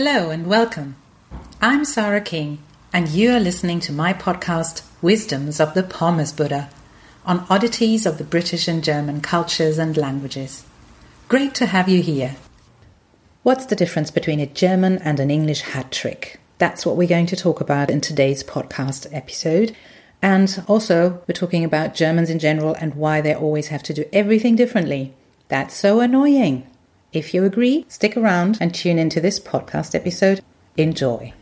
Hello and welcome. I'm Sarah King, and you are listening to my podcast, Wisdoms of the Pommes Buddha, on oddities of the British and German cultures and languages. Great to have you here. What's the difference between a German and an English hat trick? That's what we're going to talk about in today's podcast episode. And also, we're talking about Germans in general and why they always have to do everything differently. That's so annoying. If you agree, stick around and tune into this podcast episode. Enjoy.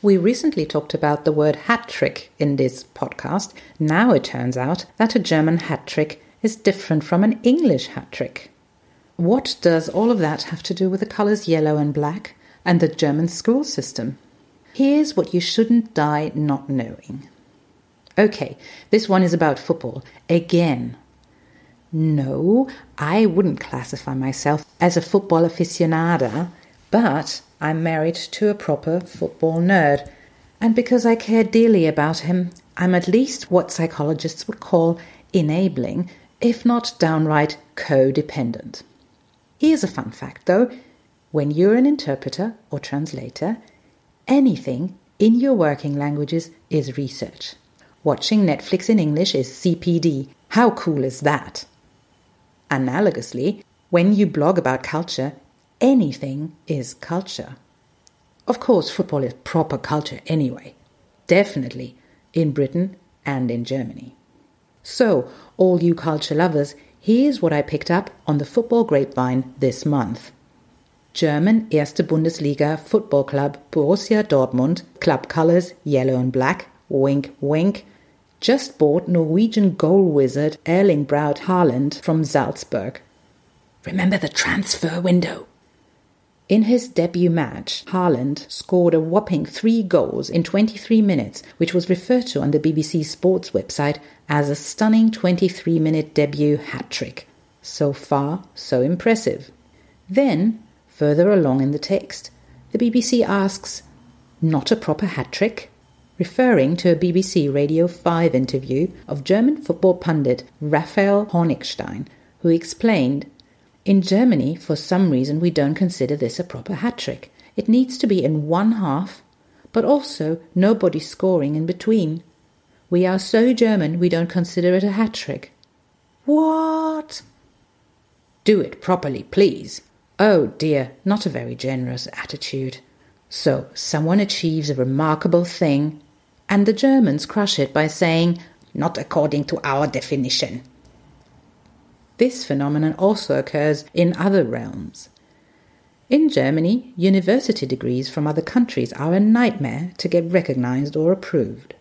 We recently talked about the word hat trick in this podcast. Now it turns out that a German hat trick is different from an English hat trick. What does all of that have to do with the colors yellow and black and the German school system? Here's what you shouldn't die not knowing. Okay, this one is about football. Again. No, I wouldn't classify myself as a football aficionada, but I'm married to a proper football nerd. And because I care dearly about him, I'm at least what psychologists would call enabling, if not downright codependent. Here's a fun fact though when you're an interpreter or translator, anything in your working languages is research. Watching Netflix in English is CPD. How cool is that? Analogously, when you blog about culture, anything is culture. Of course, football is proper culture anyway. Definitely in Britain and in Germany. So, all you culture lovers, here's what I picked up on the football grapevine this month. German Erste Bundesliga football club Borussia Dortmund, club colors yellow and black, wink wink, just bought Norwegian goal wizard Erling Braut Haaland from Salzburg. Remember the transfer window? In his debut match, Haaland scored a whopping three goals in 23 minutes, which was referred to on the BBC Sports website as a stunning 23 minute debut hat trick. So far, so impressive. Then, further along in the text, the BBC asks, Not a proper hat trick? referring to a BBC Radio 5 interview of German football pundit Raphael Honigstein, who explained in Germany, for some reason, we don't consider this a proper hat trick. It needs to be in one half, but also nobody scoring in between. We are so German we don't consider it a hat trick. What? Do it properly, please. Oh dear, not a very generous attitude. So, someone achieves a remarkable thing, and the Germans crush it by saying, not according to our definition. This phenomenon also occurs in other realms. In Germany, university degrees from other countries are a nightmare to get recognized or approved.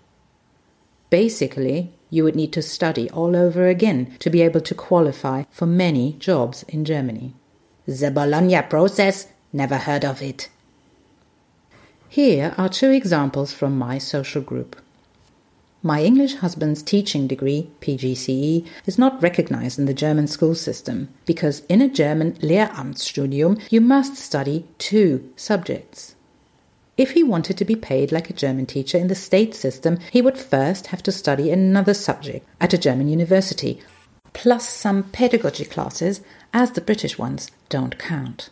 Basically, you would need to study all over again to be able to qualify for many jobs in Germany. The Bologna process? Never heard of it. Here are two examples from my social group. My English husband's teaching degree, PGCE, is not recognized in the German school system because in a German Lehramtsstudium you must study two subjects. If he wanted to be paid like a German teacher in the state system, he would first have to study another subject at a German university, plus some pedagogy classes, as the British ones don't count.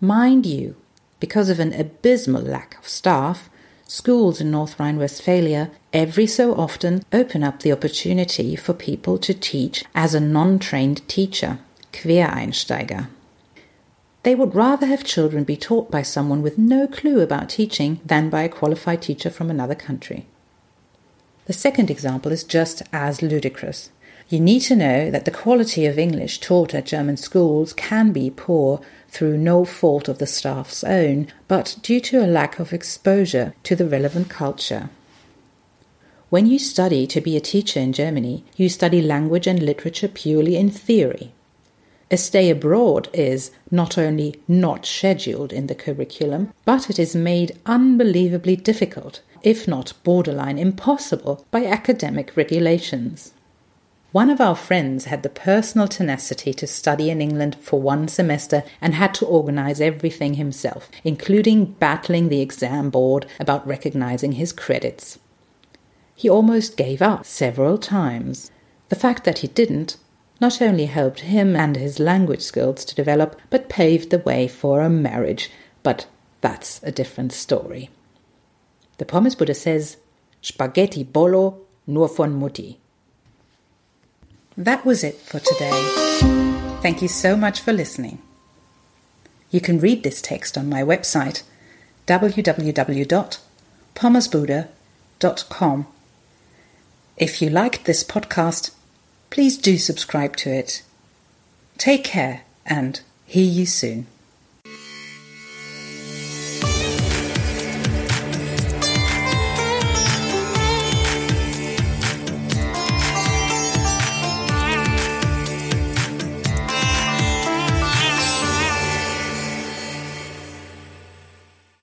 Mind you, because of an abysmal lack of staff, schools in North Rhine Westphalia every so often open up the opportunity for people to teach as a non trained teacher, Quereinsteiger. They would rather have children be taught by someone with no clue about teaching than by a qualified teacher from another country. The second example is just as ludicrous. You need to know that the quality of English taught at German schools can be poor through no fault of the staff's own, but due to a lack of exposure to the relevant culture. When you study to be a teacher in Germany, you study language and literature purely in theory. A stay abroad is not only not scheduled in the curriculum, but it is made unbelievably difficult, if not borderline impossible, by academic regulations. One of our friends had the personal tenacity to study in England for one semester and had to organize everything himself, including battling the exam board about recognizing his credits. He almost gave up several times. The fact that he didn't not only helped him and his language skills to develop, but paved the way for a marriage. But that's a different story. The Pommes Buddha says, Spaghetti Bolo nur von Mutti. That was it for today. Thank you so much for listening. You can read this text on my website www.pommesbuddha.com. If you liked this podcast, please do subscribe to it. Take care and hear you soon.